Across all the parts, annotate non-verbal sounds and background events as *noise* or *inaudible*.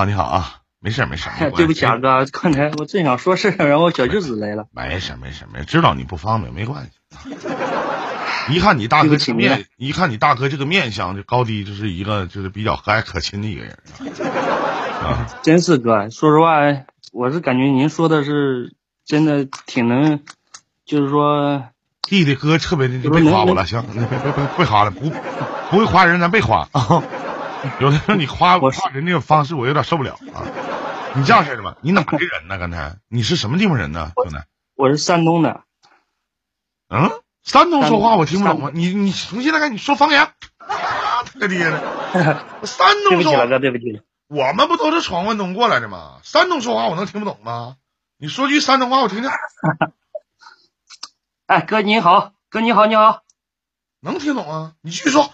好，你好啊，没事没事。*laughs* 对不起啊，哥，刚才我正想说事儿然后小舅子来了。没事没事没事，知道你不方便，没关系。*laughs* 一看你大哥这面，一看你大哥这个面相，这高低就是一个就是比较和蔼可亲的一个人啊。真是哥，说实话，我是感觉您说的是真的挺能，就是说弟弟哥特别的就别夸我了，行，别别别别夸了，不不会夸人咱别夸啊。*laughs* *laughs* 有的时候你夸我夸人那个方式，我有点受不了啊。你这样式的吧，你哪的人呢？刚才你是什么地方人呢？兄弟，我是山东的。嗯，山东说话我听不懂啊。你你从现在开始说方言，太厉害了。*laughs* 山东说话，对不起对不起。我们不都是闯关东过来的吗？山东说话我能听不懂吗？你说句山东话我听听。*laughs* 哎，哥你好，哥你好你好，能听懂啊？你继续说。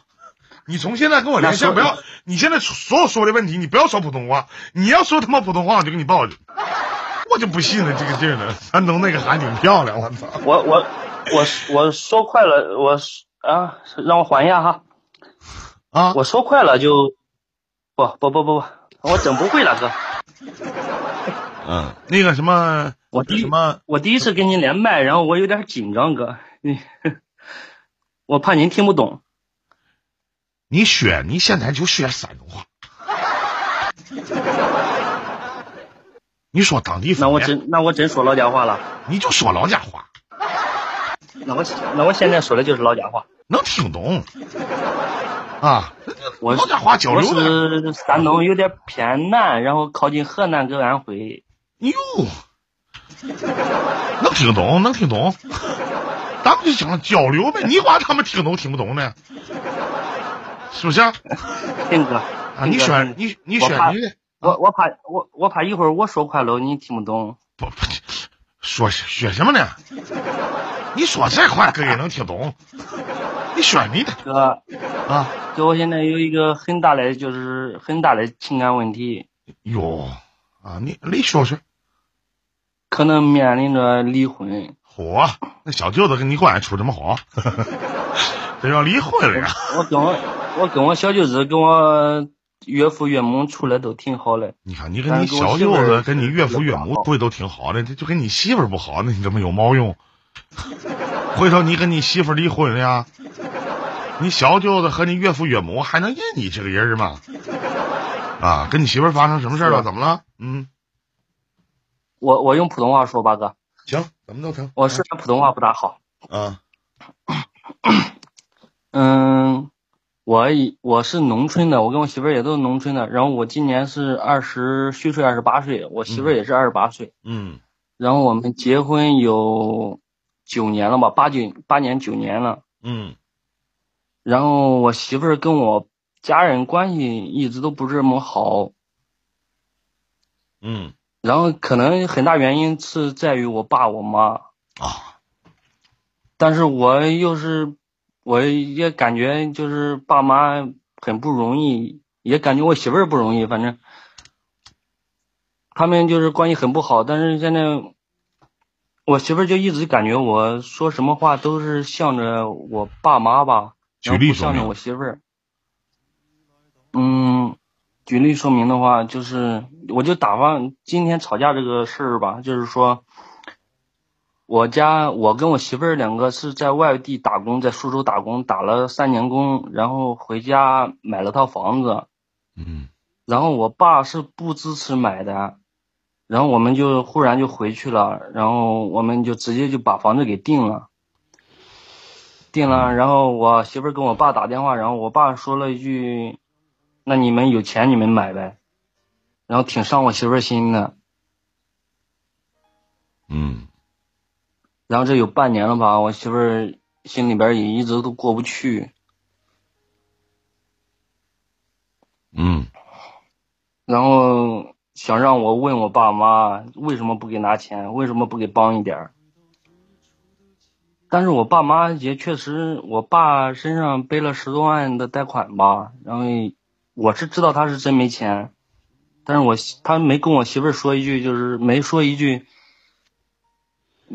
你从现在跟我连线，不要！你现在所有说的问题，你不要说普通话。你要说他妈普通话，我就给你报警。*laughs* 我就不信了这个劲儿了。山东那个还挺漂亮，我操！我 *laughs* 我我我说快了，我啊，让我缓一下哈。啊！我说快了就不不不不不，我整不会了，哥。*laughs* 嗯，那个什么，我第什么，我第一次跟您连麦，然后我有点紧张，哥，你我怕您听不懂。你选，你现在就学山东话。你说当地那我真那我真说老家话了。你就说老家话。那我那我现在说的就是老家话。能听懂。*laughs* 啊，我老家话交流是山东有点偏南，然后靠近河南跟安徽。哟，能听懂，能听懂。*laughs* 咱们就讲交流呗，你管他们听懂听不懂呢？是不是？*laughs* 听哥啊，你选你你选你的，我我怕我我怕一会儿我说快了你听不懂。不不，说选什么呢？你说这话哥也能听懂。你选你的哥啊，就，我现在有一个很大的就是很大的情感问题。哟啊，你你说说。可能面临着离婚。嚯，那小舅子跟你关系处这么好，*laughs* 这要离婚了呀？我跟我。我跟我小舅子跟我岳父岳母处的都挺好的。你看，你跟你小舅子跟你岳父岳母处的都挺好的，这就跟你媳妇不好，那你怎么有毛用？*laughs* 回头你跟你媳妇离婚了呀？你小舅子和你岳父岳母还能认你这个人吗？啊，跟你媳妇发生什么事了？怎么了？嗯，我我用普通话说吧，哥。行，怎么都成。我虽然普通话不大好。啊。嗯。我我是农村的，我跟我媳妇儿也都是农村的。然后我今年是二十虚岁二十八岁，我媳妇儿也是二十八岁。嗯。然后我们结婚有九年了吧，八九八年九年了。嗯。然后我媳妇儿跟我家人关系一直都不是这么好。嗯。然后可能很大原因是在于我爸我妈。啊。但是我又是。我也感觉就是爸妈很不容易，也感觉我媳妇儿不容易，反正他们就是关系很不好。但是现在我媳妇儿就一直感觉我说什么话都是向着我爸妈吧，然后不向着我媳妇儿。嗯，举例说明的话，就是我就打发今天吵架这个事儿吧，就是说。我家我跟我媳妇儿两个是在外地打工，在苏州打工，打了三年工，然后回家买了套房子。嗯。然后我爸是不支持买的，然后我们就忽然就回去了，然后我们就直接就把房子给定了。定了，然后我媳妇儿跟我爸打电话，然后我爸说了一句：“那你们有钱你们买呗。”然后挺伤我媳妇儿心的。嗯。然后这有半年了吧，我媳妇儿心里边也一直都过不去。嗯。然后想让我问我爸妈为什么不给拿钱，为什么不给帮一点儿但是我爸妈也确实，我爸身上背了十多万的贷款吧，然后我是知道他是真没钱，但是我他没跟我媳妇儿说一句，就是没说一句。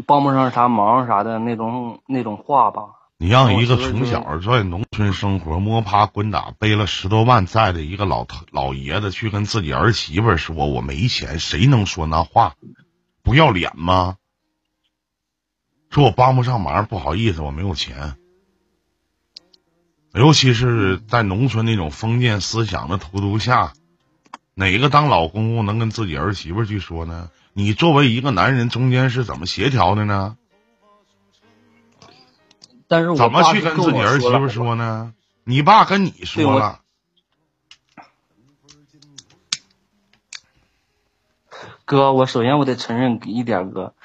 帮不上啥忙啥的那种那种话吧。你让一个从小在农村生活、摸爬滚打、背了十多万债的一个老头老爷子去跟自己儿媳妇说：“我没钱。”谁能说那话？不要脸吗？说我帮不上忙，不好意思，我没有钱。尤其是在农村那种封建思想的荼毒下，哪个当老公公能跟自己儿媳妇去说呢？你作为一个男人，中间是怎么协调的呢？但是怎么去跟自己儿媳妇说呢？你爸跟你说了，哥，我首先我得承认一点，哥，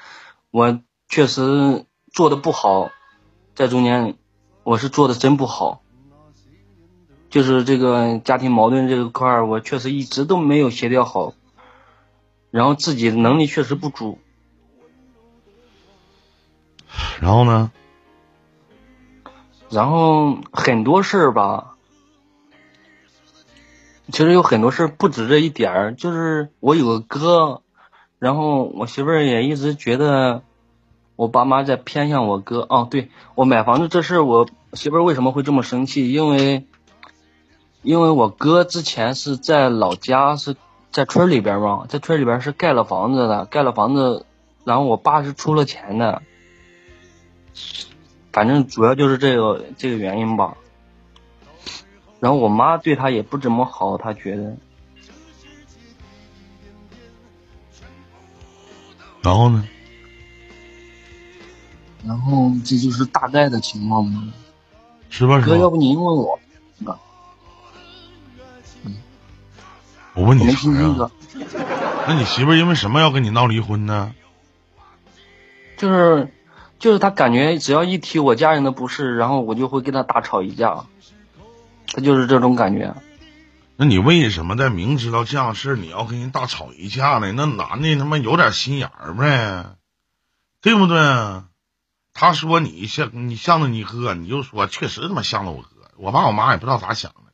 我确实做的不好，在中间我是做的真不好，就是这个家庭矛盾这个块儿，我确实一直都没有协调好。然后自己能力确实不足，然后呢？然后很多事儿吧，其实有很多事儿不止这一点儿。就是我有个哥，然后我媳妇儿也一直觉得我爸妈在偏向我哥。哦，对我买房子这事儿，我媳妇儿为什么会这么生气？因为因为我哥之前是在老家是。在村里边嘛，在村里边是盖了房子的，盖了房子，然后我爸是出了钱的，反正主要就是这个这个原因吧。然后我妈对他也不怎么好，他觉得。然后呢？然后这就是大概的情况嘛。是吧？哥，要不您问我？我问你啥呀？那你媳妇因为什么要跟你闹离婚呢？就是，就是他感觉只要一提我家人的不是，然后我就会跟他大吵一架。他就是这种感觉。那你为什么在明知道这样事你要跟人大吵一架呢？那男的他妈有点心眼儿呗，对不对？他说你像你向着你哥，你就说确实他妈向着我哥。我爸我妈也不知道咋想的。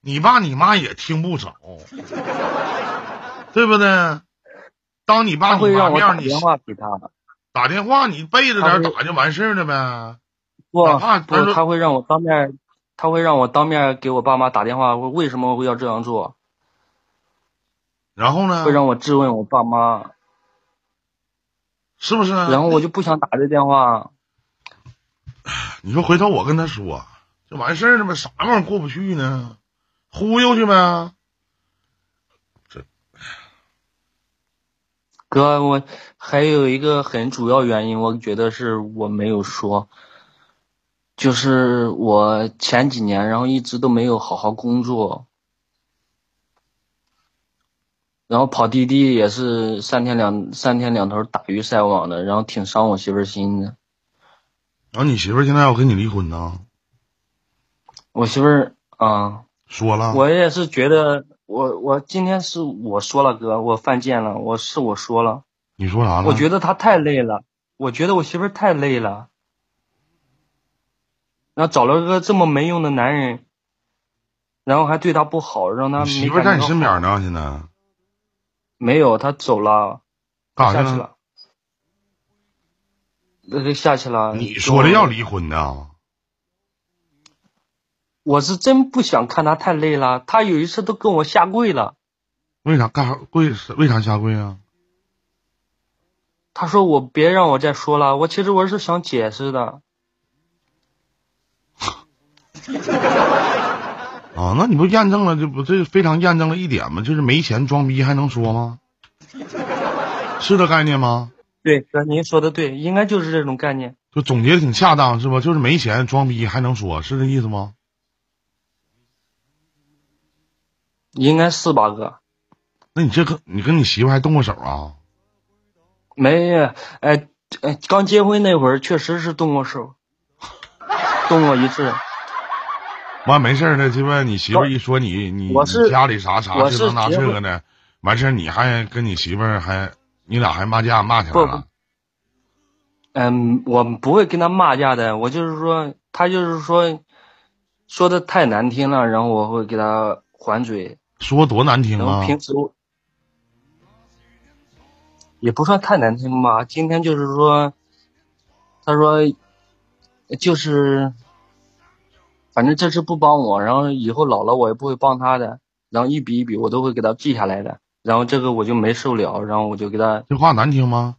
你爸你妈也听不着，对不对？当你爸你妈面，你打电话，你背着点打就完事儿了呗。不，不，他会让我当面，他会让我当面给我爸妈打电话，我为什么会要这样做？然后呢？会让我质问我爸妈，是不是？然后我就不想打这电话。你说回头我跟他说，就完事儿了呗？啥玩意儿过不去呢？忽悠去呗，这哥，我还有一个很主要原因，我觉得是我没有说，就是我前几年，然后一直都没有好好工作，然后跑滴滴也是三天两三天两头打鱼晒网的，然后挺伤我媳妇心的。然后你媳妇现在要跟你离婚呢？我媳妇儿啊。说了，我也是觉得，我我今天是我说了哥，我犯贱了，我是我说了。你说啥了？我觉得他太累了，我觉得我媳妇儿太累了，然后找了个这么没用的男人，然后还对他不好，让他媳妇在你身边呢，现在没有，他走了，干啥去了？那就下去了。你说的要离婚呢？我是真不想看他太累了，他有一次都跟我下跪了。为啥干啥跪？为啥下跪啊？他说我别让我再说了，我其实我是想解释的。啊，*laughs* 那你不验证了？这不这非常验证了一点吗？就是没钱装逼还能说吗？是这概念吗？对，哥，您说的对，应该就是这种概念。就总结的挺恰当，是吧？就是没钱装逼还能说，是这意思吗？应该是吧，哥。那你这个，你跟你媳妇还动过手啊？没，哎哎，刚结婚那会儿确实是动过手，动过一次。完没事的，就问你媳妇一说你你家里啥啥就能拿这个呢？完事你还跟你媳妇还你俩还骂架骂起来了？嗯，我不会跟他骂架的，我就是说他就是说说的太难听了，然后我会给他还嘴。说多难听啊！平时也不算太难听吧。今天就是说，他说就是，反正这次不帮我，然后以后老了我也不会帮他的，然后一笔一笔我都会给他记下来的，然后这个我就没受了，然后我就给他，这话难听吗？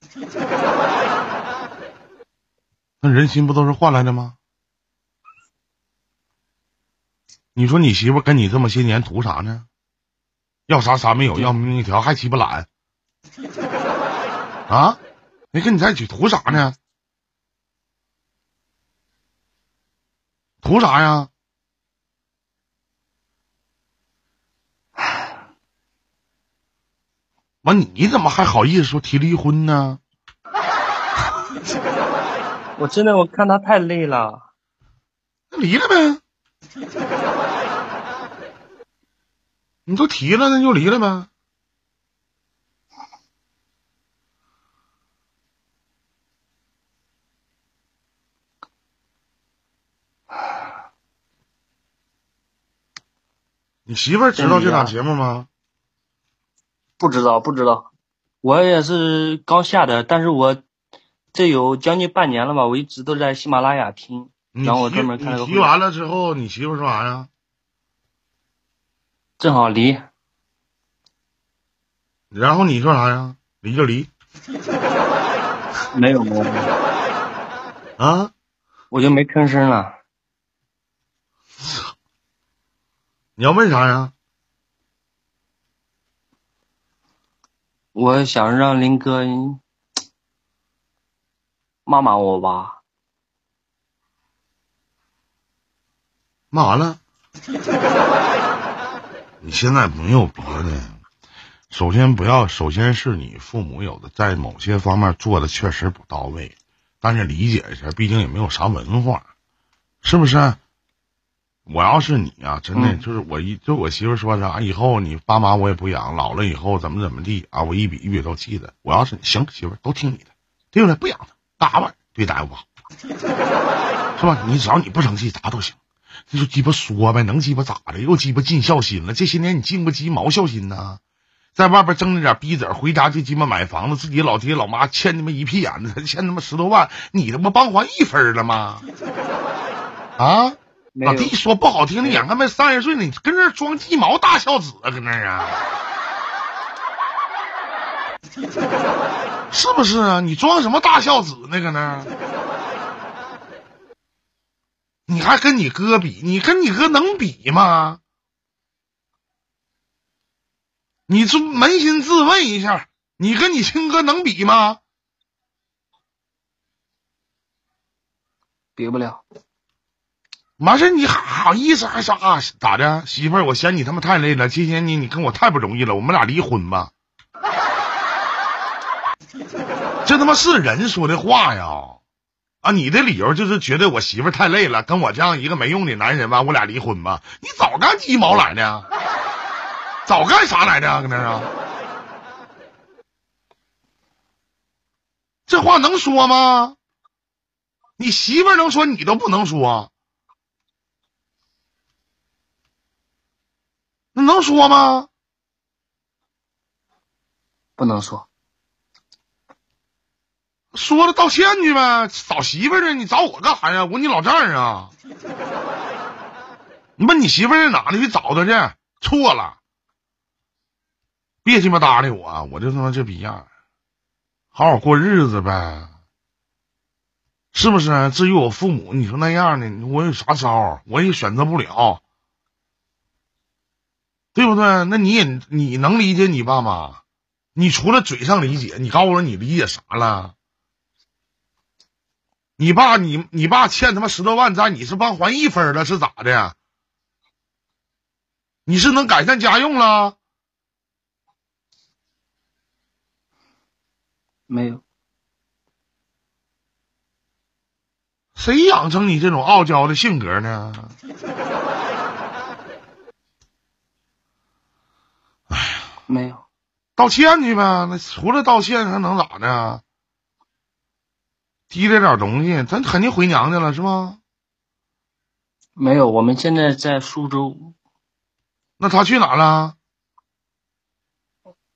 *laughs* 那人心不都是换来的吗？你说你媳妇跟你这么些年图啥呢？要啥啥没有，要命一条，还鸡巴懒啊！没跟你在一起图啥呢？图啥呀？完，你怎么还好意思说提离婚呢？*laughs* 我真的我看他太累了，那离了呗。你都提了，那就离了呗。你媳妇儿知道这档节目吗？不知道不知道，我也是刚下的，但是我这有将近半年了吧，我一直都在喜马拉雅听，你然后我提专门看了个你提完了之后，你媳妇儿说啥呀？正好离，然后你说啥呀？离就离没有没有，啊！我就没吭声了。你要问啥呀？我想让林哥骂骂我吧，骂完了。你现在没有别的，首先不要，首先是你父母有的在某些方面做的确实不到位，但是理解一下，毕竟也没有啥文化，是不是？我要是你啊，真的、嗯就是我一就我媳妇说啥，以后你爸妈我也不养，老了以后怎么怎么地啊，我一笔一笔都记得。我要是你行，媳妇都听你的，对不对？不养他，嘎巴对待不好，是吧？你只要你不生气，咋都行。你就鸡巴说呗，能鸡巴咋的？又鸡巴尽孝心了。这些年你尽过鸡毛孝心呢？在外边挣着点逼子，回家就鸡巴买房子，自己老爹老妈欠他妈一屁眼子，欠他妈十多万，你他妈帮还一分了吗？啊？老弟说不好听的，眼看没三十岁了，你跟这儿装鸡毛大孝子啊，搁那儿啊？*laughs* 是不是啊？你装什么大孝子那？搁那儿？你还跟你哥比？你跟你哥能比吗？你就扪心自问一下，你跟你亲哥能比吗？比不了。完事儿你还好意思还啥、咋的？媳妇儿，我嫌你他妈太累了，今天你你跟我太不容易了，我们俩离婚吧。这他妈是人说的话呀！啊，你的理由就是觉得我媳妇太累了，跟我这样一个没用的男人吧，我俩离婚吧？你早干鸡毛来呢？早干啥来着？搁那啊？这话能说吗？你媳妇能说，你都不能说，那能说吗？不能说，说了道歉去呗，找媳妇儿去，你找我干啥呀？我你老丈人啊！你问你媳妇儿在哪呢？去找她去。错了，别鸡巴搭理我，我就他妈这逼样，好好过日子呗，是不是？至于我父母，你说那样的，我有啥招？我也选择不了，对不对？那你也你能理解你爸妈？你除了嘴上理解，你告诉我你理解啥了？你爸你你爸欠他妈十多万债，你是帮还一分了是咋的？你是能改善家用了？没有。谁养成你这种傲娇的性格呢？哎 *laughs* 呀没有，道歉去呗，那除了道歉还能咋的？提着点东西，咱肯定回娘家了是吗？没有。我们现在在苏州那他去哪了？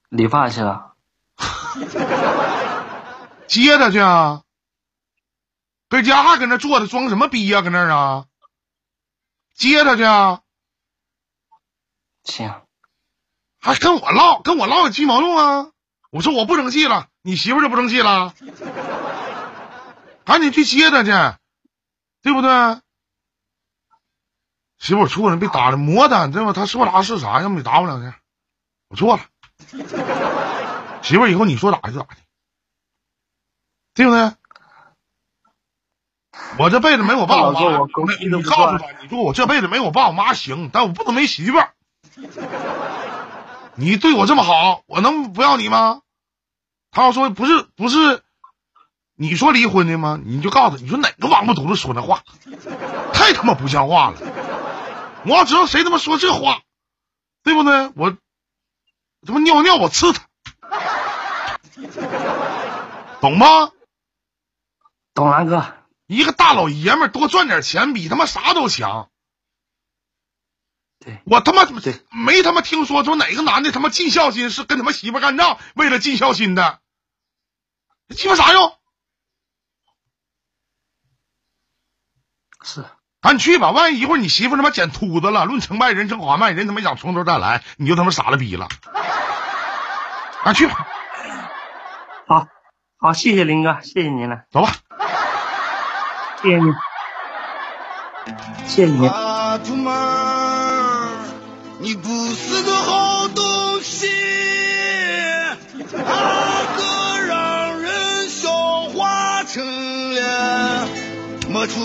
理发去了，*laughs* 接他去啊？搁家还搁那坐着装什么逼呀？搁那儿啊？接他去啊！行，还跟我唠，跟我唠有鸡毛用啊！我说我不生气了，你媳妇就不生气了，赶紧去接他去，对不对？媳妇，我错了，别打了，磨他，对吧？他说啥是啥，要不你打我两下，我错了。媳妇，以后你说咋的就咋的，对不对？我这辈子没我爸我妈，我你告诉他，你说我这辈子没我爸我妈行，但我不能没媳妇儿。你对我这么好，我能不要你吗？他要说不是不是，你说离婚的吗？你就告诉他，你说哪个王八犊子说那话，太他妈不像话了。我要知道谁他妈说这话，对不对？我他妈尿尿我呲他，懂吗？懂了，哥。一个大老爷们多赚点钱比他妈啥都强。对我他妈对没他妈听说说哪个男的他妈尽孝心是跟他妈媳妇干仗，为了尽孝心的，鸡巴啥用？是，赶紧去吧，万一一会儿你媳妇他妈捡秃子了，论成败人成华迈，人他妈想从头再来，你就他妈傻了逼了。赶紧去吧，好，好，谢谢林哥，谢谢您了，走吧。谢谢你，谢谢你。阿图妹儿，你不是个好东西，那个让人笑话成了没出